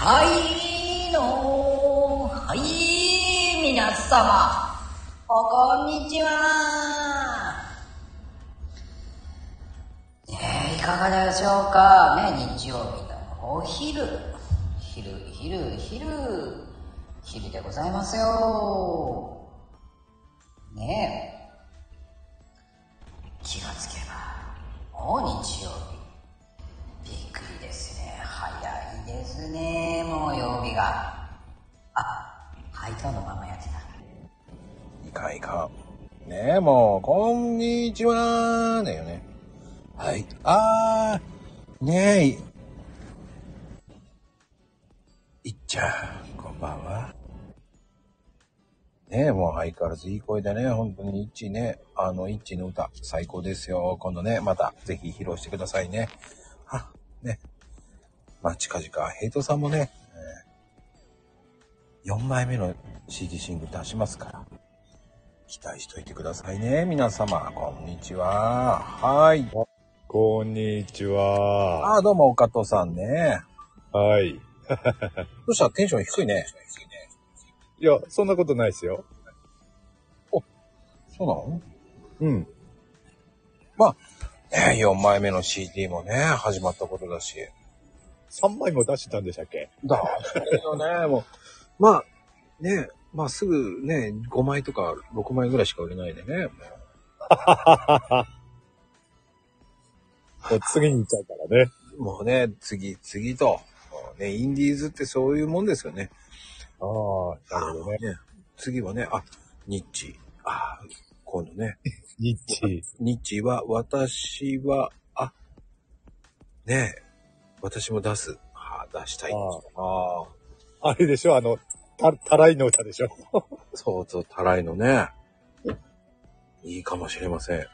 はいのはい皆様。おこんにちは。ねえいかがでしょうか。ね日曜日のお昼。昼昼昼。昼でございますよ。ねえ。気がつけばもう日もう、こんにちはだよね。はい。あー、ねえ、いっちゃん、こんばんは。ねえ、もう相変わらずいい声でね、本当にいっちね、あの、いっちの歌、最高ですよ。今度ね、また、ぜひ披露してくださいね。あ、ね。まあ、近々、ヘイトさんもね、4枚目の CD シングル出しますから。期待しといてくださいね。皆様、こんにちは。はい。こんにちは。ああ、どうも、岡戸さんね。はい。どうした？テンション低いね。いや、そんなことないですよ。そうなの？うん。ね4枚目の CD もね、始まったことだし。3枚も出してたんでしたっけ？だ、そうよね、もう。まあ、ね、まあすぐね、5枚とか6枚ぐらいしか売れないでね。もう 次に行っちゃうからね。もうね、次、次と。もうね、インディーズってそういうもんですよね。ああ、なるほどね。ね。次はね、あ、ニッチ。あ今度ね。ニッチ。ニッチは、私は、あ、ねえ、私も出す。あ出したい。あああ、あれでしょあの、た、たらいの歌でしょそうそう、たらいのね。いいかもしれません。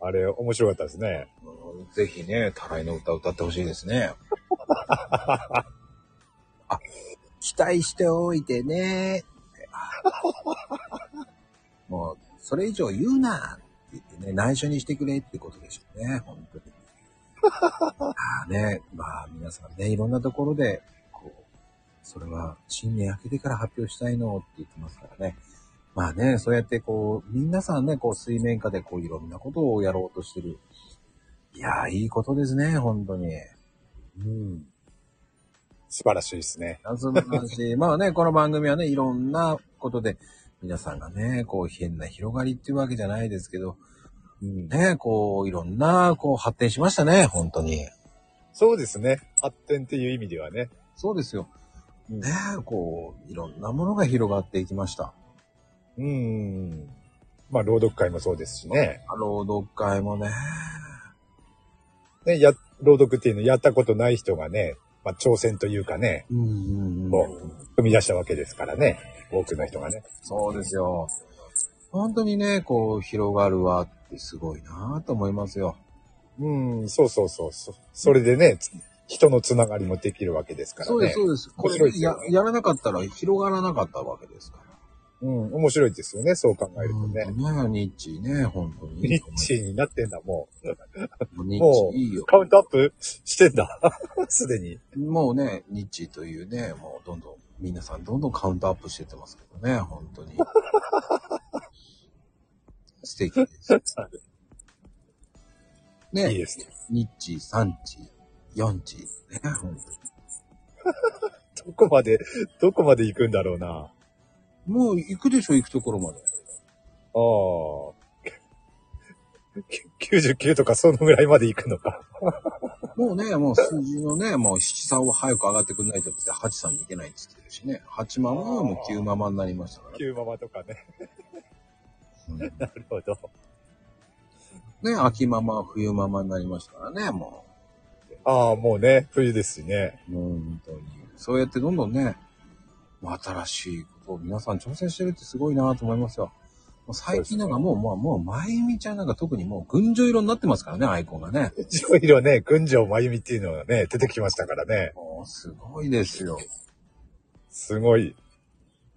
あれ、面白かったですね。うんぜひね、たらいの歌歌ってほしいですね。あ、期待しておいてね。もう、それ以上言うなって言ってね、内緒にしてくれってことでしょうね、本当に。ああね、まあ皆さんね、いろんなところで、それは新年明けてから発表したいのって言ってますからね。まあね、そうやってこう、皆さんね、こう水面下でこういろんなことをやろうとしてる。いやー、いいことですね、本当に。うん。素晴らしいですね。素晴らしい。まあね、この番組はね、いろんなことで、皆さんがね、こう変な広がりっていうわけじゃないですけど、うん。ね、こういろんな、こう発展しましたね、本当に。そうですね。発展っていう意味ではね。そうですよ。うんね、こう、いろんなものが広がっていきました。うん。まあ、朗読会もそうですしね。朗読会もね、ね、や、朗読っていうのやったことない人がね、まあ、挑戦というかね、うんうんうん。こう、踏み出したわけですからね。多くの人がね。そうですよ。本当にね、こう、広がるわってすごいなと思いますよ。うん、そうそうそうそう。それでね、つ人のつながりもできるわけですからね。そうです、そうです。これねやらなかったら広がらなかったわけですから。うん、面白いですよね、そう考えるとね。ねニッチね、本当に。ニッチになってんだ、もう。ニもッチいいよ。カウントアップしてんだ。すでに。もうね、ニッチというね、もうどんどん、皆さんどんどんカウントアップしてってますけどね、本当に。素敵です。ね、いいですね。ニッチ、3チ、4チ、ね、本 どこまで、どこまで行くんだろうな。あ当にもう行くでしょ、行くところまで。あ。99とかそのぐらいまで行くのか。もうね、もう数字のね、もう七三は早く上がってくんないとって8さんに行けないって言ってるしね。8ママはもう9ママになりましたからね。9ママとかね。うんね、なるほど。秋ママ、冬ママになりましたからね、もああ、もうね、冬ですしね。う。もう本当に。そうやってどんどんね、新しいことを皆さん挑戦してるってすごいなと思いますよ。もう最近なんかもう、もう、もう、まゆみちゃんなんか特にもう、群青色になってますからね、アイコンがね。いろいろね、群青まゆみっていうのがね、出てきましたからね。もう、すごいですよ。すごい、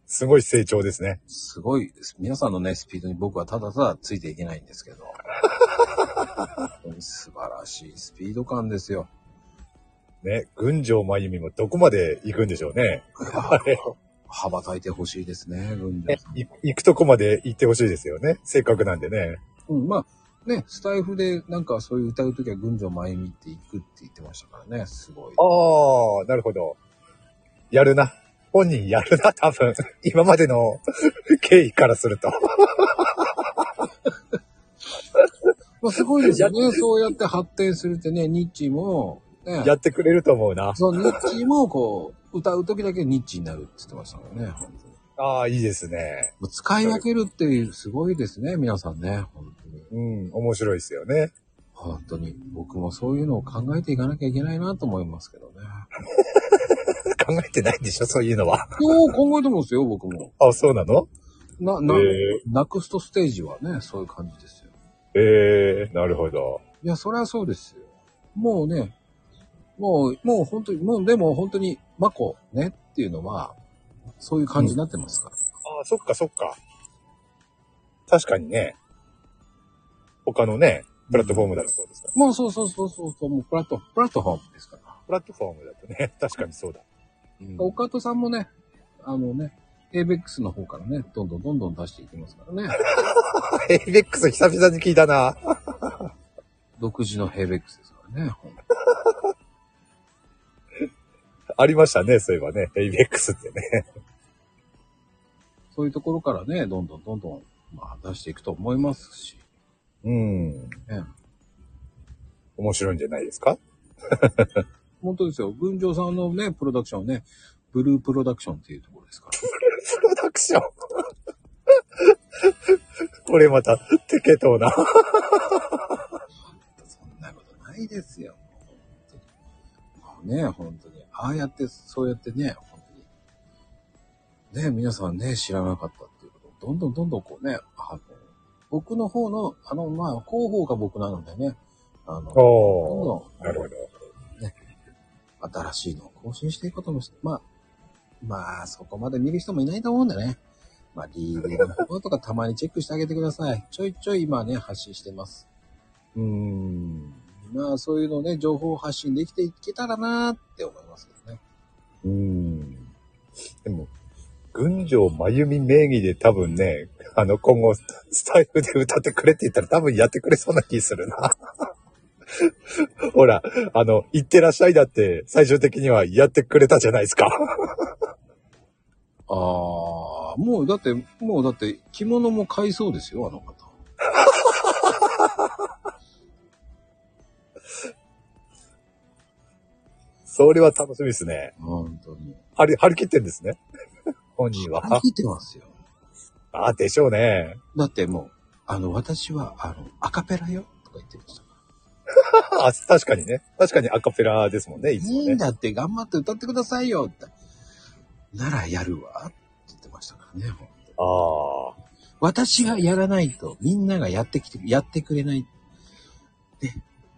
すごい成長ですね。すごいです。皆さんのね、スピードに僕はただただついていけないんですけど。素晴らしいスピード感ですよ。ね、群青真由美もどこまで行くんでしょうね。羽ばたいてほしいですね、群ね青さん。い行くとこまで行ってほしいですよね。せっかくなんでね。うん、まあ、ね、スタイフでなんかそういう歌うときは群青真由美って行くって言ってましたからね、すごい。ああ、なるほど。やるな。本人やるな、多分。今までの経緯からすると。まあ、すごいですよね。そうやって発展するってね、ニッチーも、ね、やってくれると思うな。そう、ニッチーもこう、歌うときだけニッチーになるって言ってましたからね、本当に。ああ、いいですね。使い分けるっていう、すごいですね、皆さんね、本当に。うん、面白いですよね。本当に。僕もそういうのを考えていかなきゃいけないなと思いますけどね。考えてないんでしょ、そういうのは。そう考えてますよ、僕も。あ、そうなの？な、な、えナクストステージはね、そういう感じですよ。ええなるほど。いや、そりゃそうですよ。もうね、もう、もう本当に、もうでも本当に、マコねっていうのは、そういう感じになってますから。ああ、そっかそっか。確かにね。他のね、プラットフォームだとそうですから。もうそうそうそうそうそう、もうプラット、プラットフォームですから。プラットフォームだとね、確かにそうだ。うん岡戸さんもね、あのね、ABEX の方からね、どんどんどんどん出していきますからね。エイベックス久々に聞いたな。独自の ABEX ですからね。ありましたね、そういえばね。エイベックスってね。そういうところからね、どんどんどんどん、まあ、出していくと思いますし。うん。ね、面白いんじゃないですか？本当ですよ。群青さんのね、プロダクションはね、ブループロダクションっていうところですか？ら。プロダクション。これまた、テケトーな。そんなことないですよ。ね、本当に。ああやって、そうやってね、本当に。ね、皆さんね、知らなかったっていうことを、どんどんどんどんこうね、あの僕の方の、あの、まあ、広報が僕なのでね、あの、どんおどん、なるほど。新しいのを更新していくこともし、まあ、まあ、そこまで見る人もいないと思うんでね。まあ、リールの方とかたまにチェックしてあげてください。ちょいちょい今ね、発信してます。うーん。まあ、そういうのね、情報発信できていけたらなーって思いますけどね。うーん。でも、群青真由美名義で多分ね、あの、今後、スタイフで歌ってくれって言ったら多分やってくれそうな気するな。ほら、あの、行ってらっしゃいだって、最終的にはやってくれたじゃないですか。ああ、もうだって、もうだって、着物も買いそうですよ、あの方。それは楽しみですね。本当に。張り、張り切ってんですね。本人は。張り切ってますよ。あ、でしょうね。だってもう、あの、私は、あの、アカペラよ、とか言ってました。あ、確かにね。確かにアカペラですもんね、いついいんもね。だって頑張って歌ってくださいよって。ならやるわって言ってましたからね。ほんとああ。私がやらないとみんながやってきて、やってくれない。で、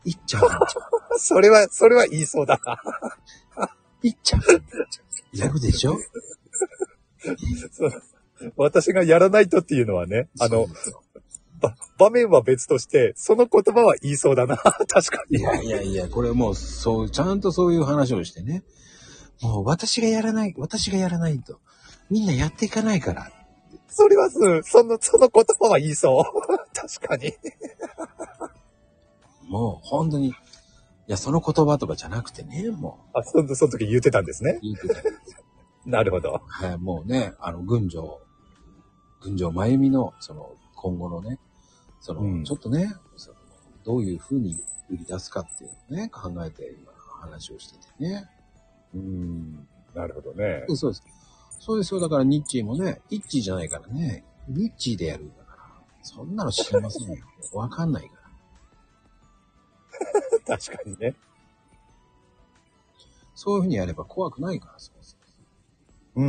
いっちゃう。それは、それは言いそうだな。いっちゃう。やるでしょ？私がやらないとっていうのはね、あの場面は別として、その言葉は言いそうだな。確かに。いやいやいや、これもう、そう、ちゃんとそういう話をしてね。もう私がやらない、私がやらないと、みんなやっていかないから。それはす、その、その言葉は言いそう。確かに。もう本当に、いや、その言葉とかじゃなくてね、もあ、その、その時言ってたんですねう、。言うてた なるほど。はい、もうね、あの、群青、群青真由美の、その、今後のね、その、うんちょっとね、そのどういう風に売り出すかっていうのをね、考えて今話をしててね。うん。なるほどね。そうです。そうですよ。だからニッチーもね、イッチーじゃないからね、ニッチーでやるんだから。そんなの知りませんよ。わかんないから。確かにね。そういう風にやれば怖くないから、そうそうう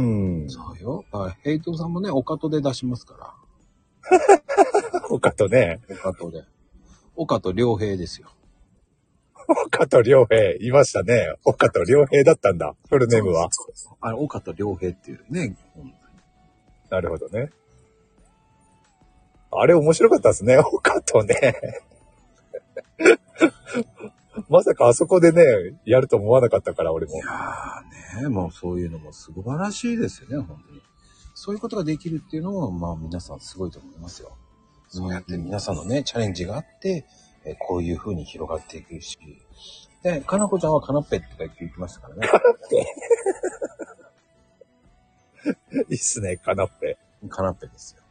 ん。そうよ。だからヘイトさんもね、オカトで出しますから。岡とね、オカトで。オカト良平ですよ。岡と良平、いましたね。岡と良平だったんだ。フルネームは。あの、岡田良平っていうね、なるほどね。あれ面白かったですね。岡とね。まさかあそこでね、やると思わなかったから、俺もい。やーね、もうそういうのも素晴らしいですよね、本当に。そういうことができるっていうのは、まあ皆さんすごいと思いますよ。そうやって皆さんのね、チャレンジがあって、えーこういう風に広がっていくし。で、かなこちゃんはカナッペって言ってましたからね。いいっすね、カナッペ。カナッペですよ。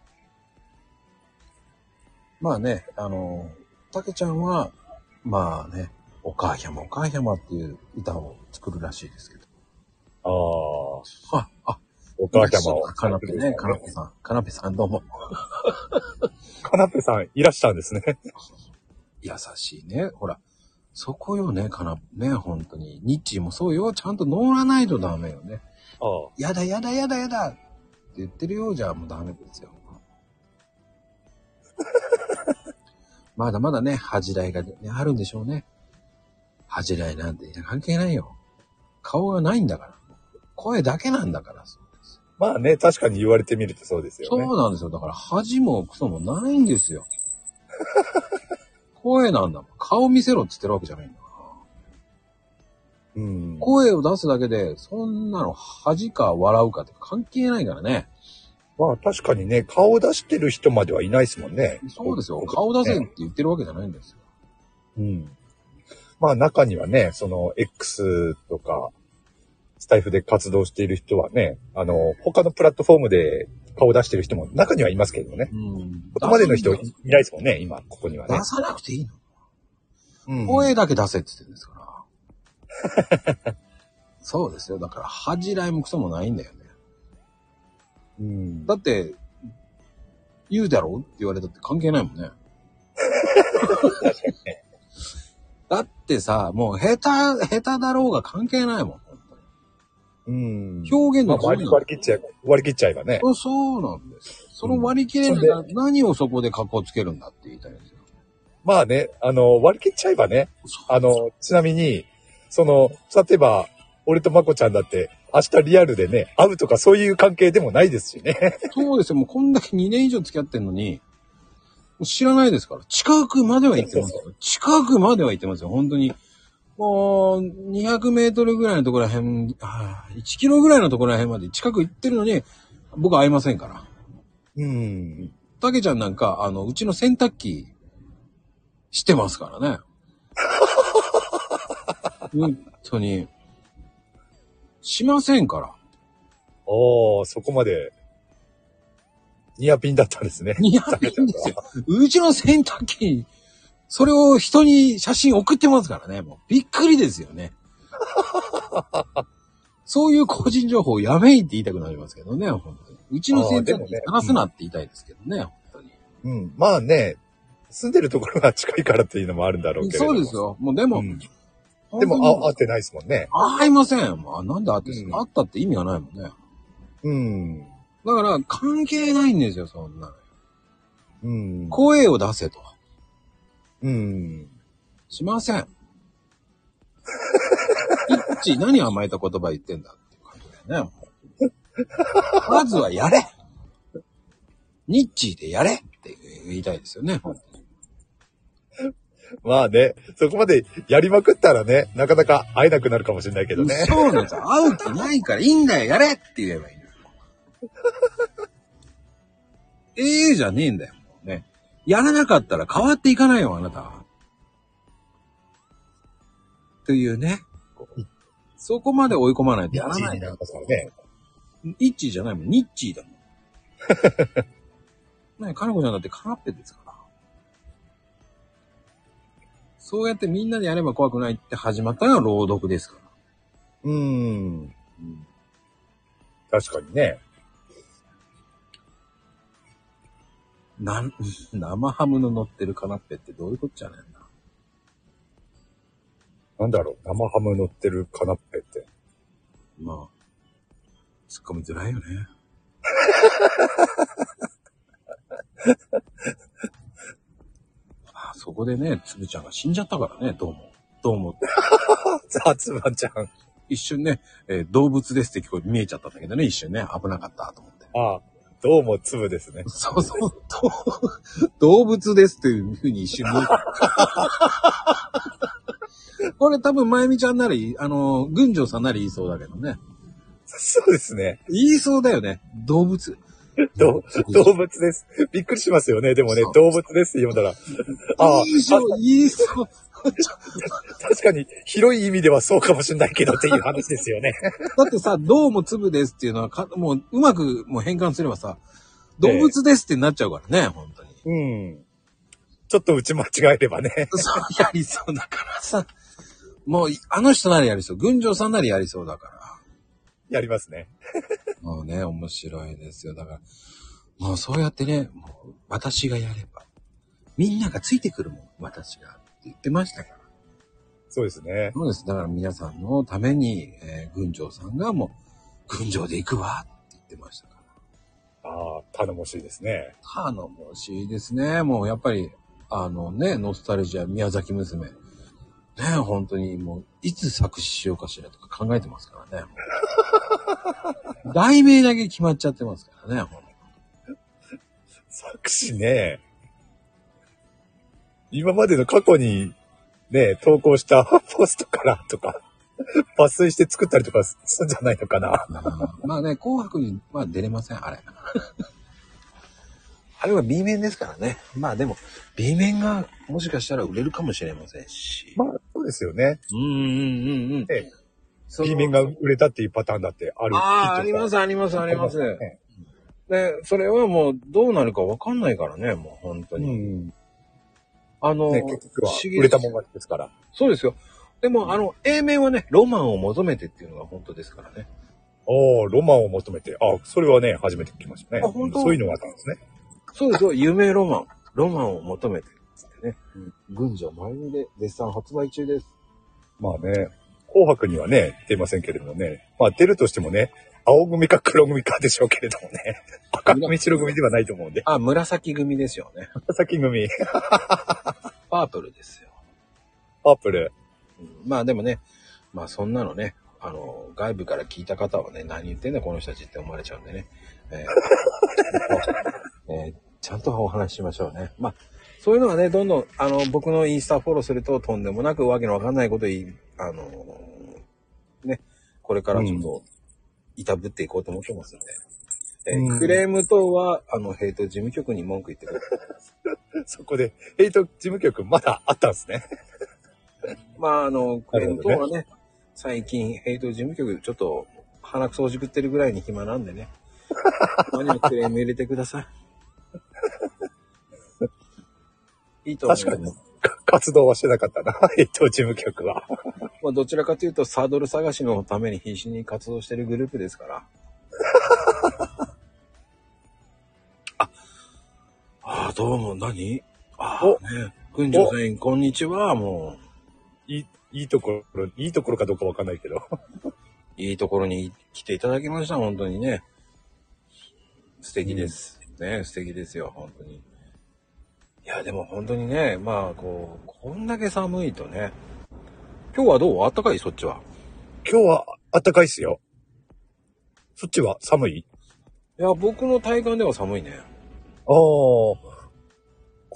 まあね、あの、たけちゃんは、まあね、お母ひゃまお母ひゃまっていう歌を作るらしいですけど。ああ、あ、あ、お母様を。カナッペね、カナッペさん。カナッペさんどうも。カナッペさんいらっしゃるんですね。優しいね。ほら、そこよね、かな、ね、本当に。ニッチーもそうよ。ちゃんと乗らないとダメよね。ああ。やだやだやだやだって言ってるようじゃもうダメですよ。まだまだね、恥じらいが、ね、あるんでしょうね。恥じらいなんて関係ないよ。顔がないんだから。声だけなんだから。そうですまあね、確かに言われてみるとそうですよそうね。なんですよ。だから恥もクソもないんですよ。声なんだもん。顔見せろって言ってるわけじゃないんだから。うん。声を出すだけで、そんなの恥か笑うかって関係ないからね。まあ確かにね、顔を出してる人まではいないですもんね。そうですよ。顔出せって言ってるわけじゃないんですよ。うん。まあ中にはね、その X とか、スタイフで活動している人はね、あの、他のプラットフォームで顔を出してる人も中にはいますけどね。うん。ここまでの人いないですもんね、今、ここにはね。さなくていいの？うん声だけ出せって言ってるんですから。そうですよ。だから恥じらいもクソもないんだよね。うん。だって、言うだろうって言われたって関係ないもんね。だってさ、もう下手、下手だろうが関係ないもん。本うん。表現まあ、の自由割り割り切っちゃえば、割り切っちゃえばね。そうなんですよ。その割り切れるなら何をそこで格好つけるんだって言いたいんですよ。まあね、あの、割り切っちゃえばね、あの、ちなみに、その、例えば、俺とまこちゃんだって、明日リアルでね、会うとかそういう関係でもないですしね。そうですよ。もうこんだけ2年以上付き合ってんのに、知らないですから。近くまでは行ってますよ。近くまでは行ってますよ。本当に。もう、200メートルぐらいのところらへん、あー1キロぐらいのところらへんまで近く行ってるのに、僕は会いませんから。うん。たけちゃんなんか、あの、うちの洗濯機、知ってますからね。本当に。しませんから。おー、そこまで、ニアピンだったんですね。いや、いいんですよ。うちの洗濯機、それを人に写真送ってますからね。もうびっくりですよね。そういう個人情報やめいって言いたくなりますけどね、本当に。うちの洗濯機あーでもね探すなって言いたいですけどね、本当に。うん。まあね、住んでるところが近いからっていうのもあるんだろうけれども。そうですよ。もうでも、うんでも、あ、会ってないですもんね。会いません。あなんで会ってうんか会ったって意味がないもんね。うん。だから、関係ないんですよ、そんなの。うん。声を出せと。うん。しません。いっち、何甘えた言葉言ってんだっていう感じだよね。まずはやれニッチーでやれって言いたいですよね。まあね、そこまでやりまくったらね、なかなか会えなくなるかもしれないけどね。そうなんですよ。会う気ないからいいんだよ、やれって言えばいいのよ。ええじゃねえんだよ、もうね。やらなかったら変わっていかないよ、あなたは。というね。そこまで追い込まないとやらないんだよ。ますからね。イッチーじゃないもん、ニッチーだもん。ねかなこちゃんだってカナッペですから。そうやってみんなでやれば怖くないって始まったのは朗読ですから。うん。確かにね。なん、生ハムの乗ってるカナッペってどういうことじゃねえんだ。なんだろう、生ハム乗ってるカナッペって。まあ、突っ込みづらいよね。あそこでね、つぶちゃんが死んじゃったからね、どうも。どうも。ザツバちゃん。一瞬ね、えー動物ですって聞こえ見えちゃったんだけどね、一瞬ね、危なかったと思って。ああ、どうも粒ですね。そうそう、ど動物ですっていうふうに一瞬。これ多分、まゆみちゃんならいい、あの、群青さんなら言いそうだけどね。そうですね。言いそうだよね。動物。ど動物です。びっくりしますよね。でもね動物ですって読んだら。ああ、言いそう、言いそう。確かに広い意味ではそうかもしれないけどっていう話ですよね。だってさ、どうも粒ですっていうのはか、もう、うまくもう変換すればさ、動物ですってなっちゃうからね、本当に。うん。ちょっと打ち間違えればね。そう、やりそうだからさ。もう、あの人ならやりそう。群青さんならやりそうだから。やりますね。もうね、面白いですよ。だから、もうそうやってね、もう私がやれば、みんながついてくるもん、私が。言ってましたから。そうですね。そうです。だから皆さんのために、えー、群青さんがもう、群青で行くわって言ってましたから。ああ、頼もしいですね。頼もしいですね。もうやっぱり、あのね、ノスタルジア、宮崎娘。ね、本当にもう、いつ作詞しようかしらとか考えてますからね。題名だけ決まっちゃってますからね、ほんと作詞ね。今までの過去にね、投稿した ポストからとか、抜粋して作ったりとかするんじゃないのかな。まあね、紅白には出れません、あれ。あれは B 面ですからね。まあでも、B 面がもしかしたら売れるかもしれませんし。まあ、そうですよね。うんうんうんうん。B 面が売れたっていうパターンだってある。。ああ、ありますす、あります、あります。ねで、それはもうどうなるかわかんないからね、もう本当うに。ん。あの、ね、結局は売れたもん勝ちですから。そうですよ。でも、あの、A 面はね、ロマンを求めてっていうのが本当ですからね。おー、ロマンを求めて。あそれはね、初めて聞きましたね。あ本当？そういうのがあったんですね。そうですよ、夢ロマン。ロマンを求めて。つってね。群青真由美で絶賛発売中です。まあね、紅白にはね、出ませんけれどもね。まあ出るとしてもね、青組か黒組かでしょうけれどもね。赤組、白組ではないと思うんで。あ、紫組ですよね。紫組、パープルですよ。パープル。うんまあでもね、まあそんなのね、あの、外部から聞いた方はね、何言ってんだこの人たちって思われちゃうんでね。えー えーちゃんとお話ししましょうね。まあ、そういうのはね、どんどん、あの、僕のインスタフォローすると、とんでもなくわけのわかんないこと言い、あのーね、これからちょっと、いたぶっていこうと思ってますんで。えクレーム等は、あの、ヘイト事務局に文句言ってください。そこで、ヘイト事務局まだあったんですね。まあ、あの、クレーム等はね、最近、ヘイト事務局、ちょっと、鼻くそをじくってるぐらいに暇なんでね。たまにはクレーム入れてください。いいと思います。活動はしてなかったな、ヘイト事務局は。まあ、どちらかというと、サドル探しのために必死に活動してるグループですから。あ、あーどうも、何？あね。群青さん、こんにちは、もいい、いいところ、いいところかどうかわかんないけど。う。いいところに来ていただきました、本当にね。素敵です。ね、素敵ですよ、本当に。いや、でも本当にね、まあ、こう、こんだけ寒いとね。今日はどう？あったかい？そっちは。今日は暖かいっすよ。そっちは寒い？いや、僕の体感では寒いね。ああ。こ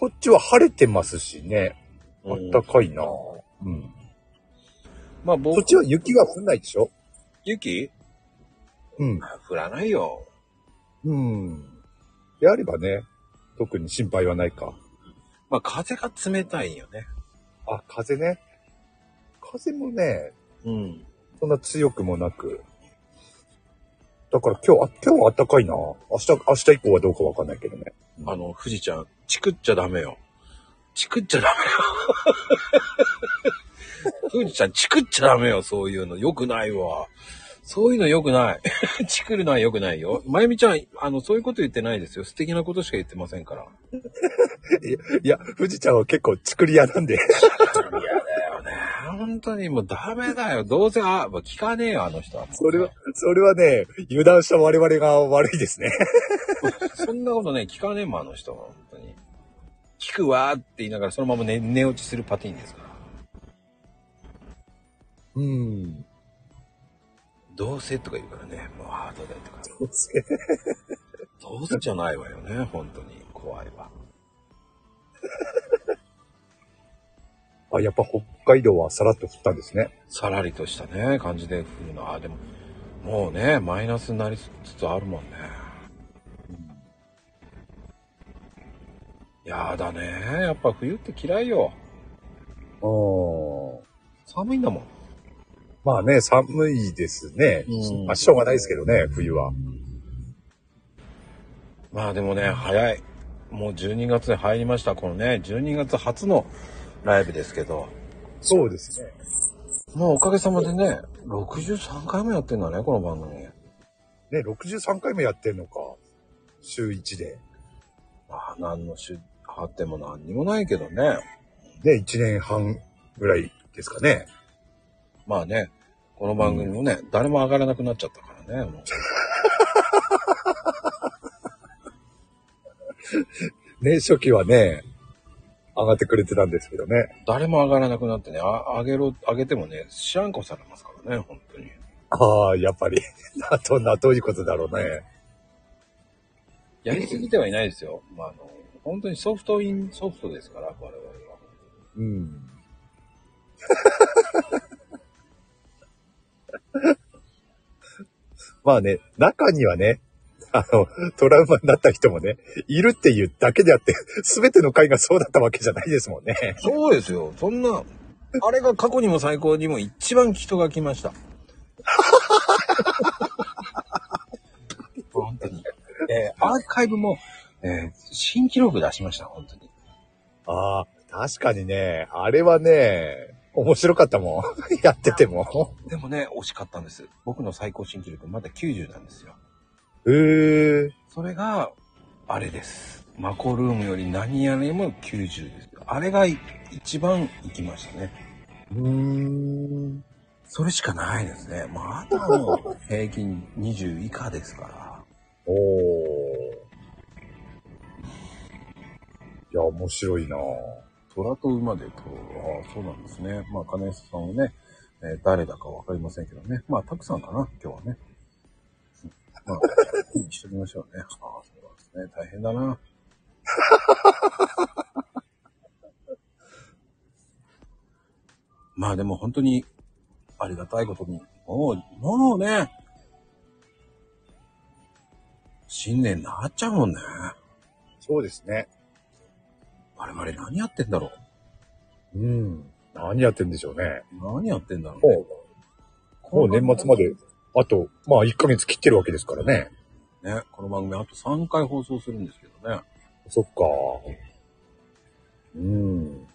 っちは晴れてますしね。あうんったかいな。うん。まあ僕、そっちは雪が降んないでしょ？雪？うん。降らないよ。うん。であればね、特に心配はないか。まあ風が冷たいよね。あ、風ね。風もね、うん。そんな強くもなく。だから今日、あ今日は暖かいな。明日、明日以降はどうかわかんないけどね。あの、富士ちゃん、チクっちゃダメよ。チクっちゃダメよ。富士ちゃん、チクっちゃダメよ、そういうの。よくないわ。そういうのよくない。チクるのはよくないよ。まゆみちゃん、あの、そういうこと言ってないですよ。素敵なことしか言ってませんから。いや、富士ちゃんは結構作り屋なんで。嫌だよね。本当にもうダメだよ。どうせ、あ、もう聞かねえよ、あの人は。それは、それはね、油断した我々が悪いですね。そんなことね、聞かねえもん、あの人は。本当に。聞くわーって言いながら、そのまま寝寝落ちするパティーンですから。うん。どうせとか言うからね、もうハートでとか。どうせ どうせじゃないわよね、本当に。怖いわ。あ、やっぱ北海道はさらっと降ったんですね。さらりとしたね、感じで降るの。あ、でも、もうね、マイナスになりつつあるもんね。やだね。やっぱ冬って嫌いよ。うん。寒いんだもん。まあね、寒いですね。うんまあ、しょうがないですけどね、冬は。まあでもね、早い。もう12月に入りました。このね、12月初のライブですけど。そうですね。もうおかげさまでね、63回もやってんだね、この番組。ね、63回もやってんのか。週1で。まあ、何の出発展も何にもないけどね。ね、1年半ぐらいですかね。まあね、この番組もね、誰も上がらなくなっちゃったからね。もう ね、初期はね、上がってくれてたんですけどね。誰も上がらなくなってね、あ上げろ、上げてもね、知らんこされますからね、本当に。ああ、やっぱり。な、どんな、どういうことだろうね。やりすぎてはいないですよ。まあ、あの、本当にソフトインソフトですから、我々は。うん。まあね、中にはね、あの、トラウマになった人もね、いるっていうだけであって、すべての回がそうだったわけじゃないですもんね。そうですよ。そんな、あれが過去にも最高にも一番人が来ました。本当に。えーアーカイブも、えー新記録出しました、本当に。ああ、確かにね、あれはね、面白かったもん。やってても。でもね、惜しかったんです。僕の最高新記録まだ90なんですよ。へえ。それが、あれです。マコルームより何やりも90です。あれが一番行きましたね。うーん。それしかないですね。まあ、あとはもう平均20以下ですから。おー。いや、面白いな虎と馬でと、ああ、そうなんですね。まあ、金安さんはね、えー誰だかわかりませんけどね。まあ、たくさんかな、今日はね。まあ、気にしときましょうね。ああ、そうなんですね。大変だな。まあでも本当にありがたいことに、もう、もうね、新年なっちゃうもんね。そうですね。我々何やってんだろう？ん。何やってんでしょうね。う何やってんだろうね？もう、もう年末まで、あと、まあ1ヶ月切ってるわけですからね。ね、この番組あと3回放送するんですけどね。そっか。うん。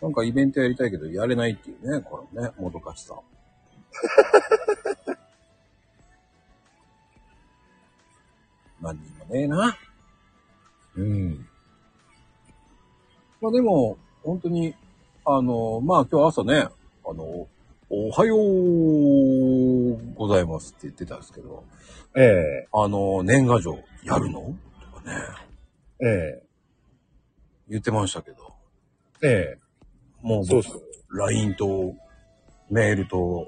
なんかイベントやりたいけどやれないっていうね、このね、もどかしさ。何にもねえな。うん。まあでも、本当に、あの、まあ今日朝ね、あの、おはようございますって言ってたんですけど、ええあの、年賀状やるの？とかね、ええ言ってましたけど、ええもう僕そうそう。LINE とメールと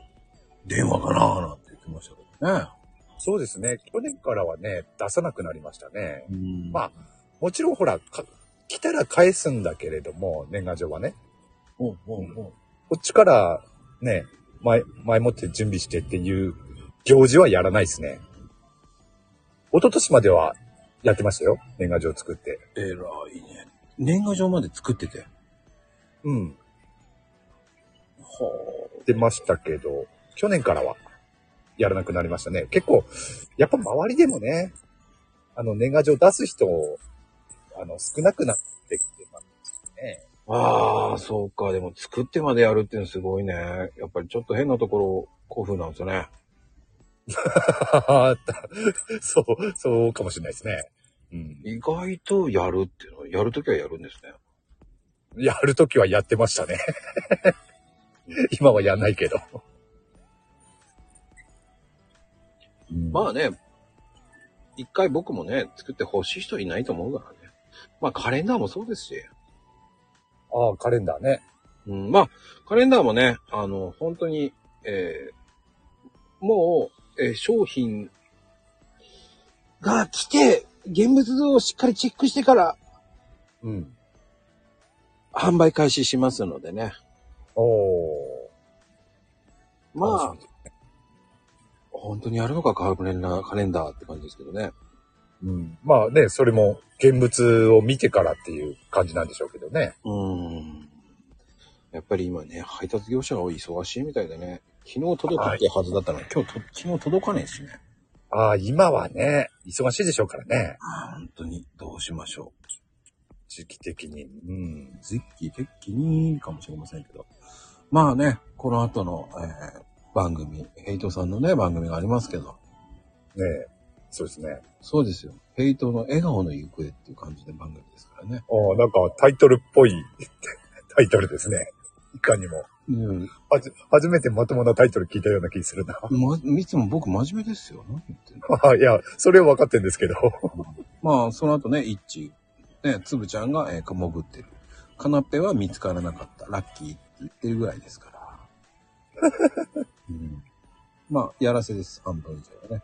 電話かななんて言ってましたけどね。そうですね。去年からはね、出さなくなりましたね。うんまあ、もちろんほら、か来たら返すんだけれども、年賀状はね。うんうんうん。こっちからね、前、前もって準備してっていう行事はやらないですね。一昨年まではやってましたよ。年賀状作って。えらいね。年賀状まで作ってて。うん。は出ましたけど、去年からはやらなくなりましたね。結構、やっぱ周りでもね、あの、年賀状出す人、あの、少なくなってきてますね。あ。ああ、そうか。でも作ってまでやるっていうのすごいね。やっぱりちょっと変なところ、興奮なんですよね。そう、そうかもしれないですね。うん。意外とやるっていうのは、やるときはやるんですね。やるときはやってましたね。今はやんないけど。まあね、一回僕もね、作って欲しい人いないと思うからね。まあカレンダーもそうですし。ああ、カレンダーね。うん、まあ、カレンダーもね、あの、本当に、えーもう、えー商品が来て、現物をしっかりチェックしてから、うん。販売開始しますのでね。おー。まあ本当にやるのかカレンダー、カレンダーって感じですけどね。うん。まあね、それも現物を見てからっていう感じなんでしょうけどね。うーん。やっぱり今ね、配達業者が忙しいみたいでね。昨日届くってはずだったのに、今日と、昨日届かねえしね。ああ、今はね、忙しいでしょうからね。本当に、どうしましょう。時期的に。うん。時期的にかもしれませんけど。まあね、この後の、えー番組、ヘイトさんのね、番組がありますけど。ねえ。そうですね。そうですよ。ヘイトの笑顔の行方っていう感じで番組ですからね。ああ、なんかタイトルっぽい タイトルですね。いかにも。うん。はじ、初めてまともなタイトル聞いたような気するな。ま、いつも僕真面目ですよ。何言ってんの？あ いや、それは分かってんですけど。まあ、その後ね、イッチ、ね、つぶちゃんが、えー、潜ってる。カナッペは見つからなかった。ラッキーって言ってるぐらいですから。うん、まあ、やらせです。半分以上はね。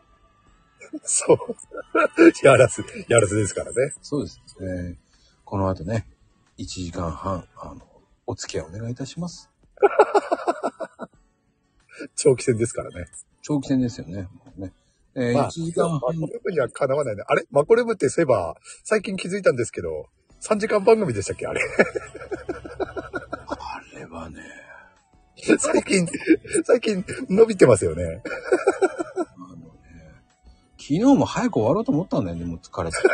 そう。やらせ、やらせですからね。そうです。えーこの後ね、1時間半、あの、お付き合いお願いいたします。長期戦ですからね。長期戦ですよね。もうねえーまあ、1時間半マコ、レブにはかなわないね。あれ？マコレブってそういえば、最近気づいたんですけど、3時間番組でしたっけ？あれ。あれはね、最近、最近伸びてますよね。昨日も早く終わろうと思ったんだよね、もう疲れて。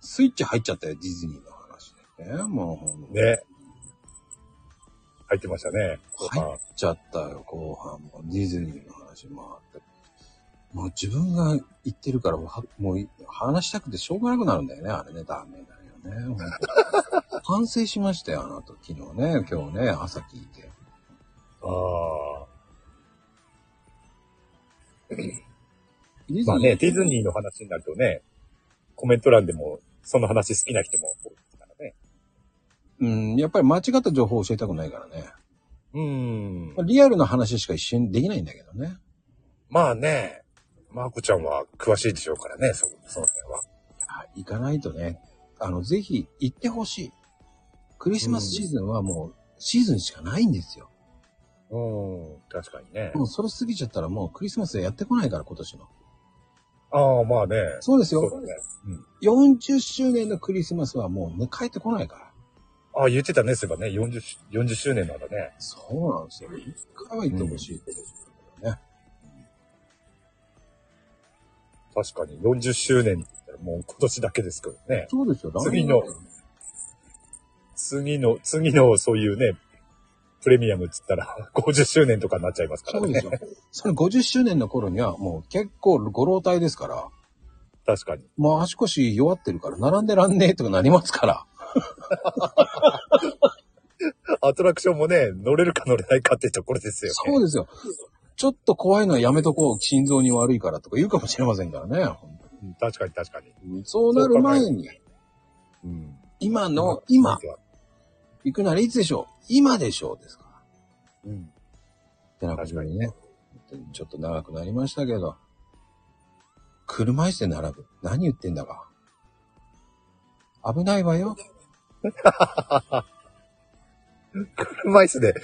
スイッチ入っちゃったよ、ディズニーの話でね。もうほんと、ね。入ってましたね。入っちゃったよ、後半も。ディズニーの話もあって。もう自分が言ってるから、はもう話したくてしょうがなくなるんだよね、あれね。ダメだよね。反省しましたよ、あの後、昨日ね、今日ね、朝聞いて。ああ。ディズまあね、ディズニーの話になるとね、コメント欄でも、その話好きな人も多いですからね。うん、やっぱり間違った情報を教えたくないからね。うーんまあ。リアルな話しか一緒にできないんだけどね。まあね、マーコちゃんは詳しいでしょうからね、そその辺は。あ行かないとね、あの、ぜひ行ってほしい。クリスマスシーズンはもう、シーズンしかないんですよ。うん、確かにね。もうそれ過ぎちゃったらもうクリスマスやってこないから、今年の。ああ、まあね。そうですよ。そうだね。40周年のクリスマスはもうね、帰ってこないから。ああ、言ってたね、そういえばね、40し、40周年なんだね。そうなんですよ。一回は行ってほしいけどね。確かに40周年って言ったらもう今年だけですけどね。そうですよ。次の次の、次のそういうね、プレミアムって言ったら 50周年とかになっちゃいますからね。そうですよ。その50周年の頃にはもう結構ご老体ですから、確かに。もう足腰弱ってるから、並んでらんねえとかなりますから。アトラクションもね、乗れるか乗れないかってところですよね。そうですよ。ちょっと怖いのはやめとこう。心臓に悪いからとか言うかもしれませんからね。確かに確かにそうなる前に、うん。今の、今、行くならいつでしょう？今でしょうですか？ら。うん。ってな感じにね。ちょっと長くなりましたけど。車椅子で並ぶ。何言ってんだか。危ないわよ。車椅子で、ね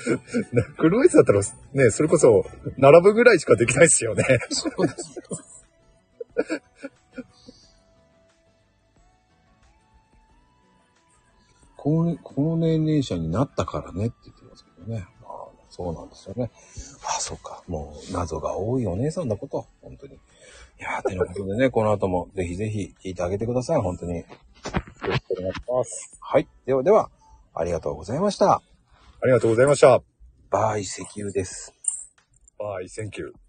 車椅子だったらね、それこそ、並ぶぐらいしかできないですよね。そうです。このこの年齢者になったからねって言ってますけどね。まあ、そうなんですよね。あ、そうか。もう謎が多いお姉さんのこと。本当に。いやー、てなことでね、この後もぜひぜひ聞いてあげてください。本当に。よろしくお願いします。はい。ではでは、ありがとうございました。ありがとうございました。 Bye, thank you です。 Bye, thank you。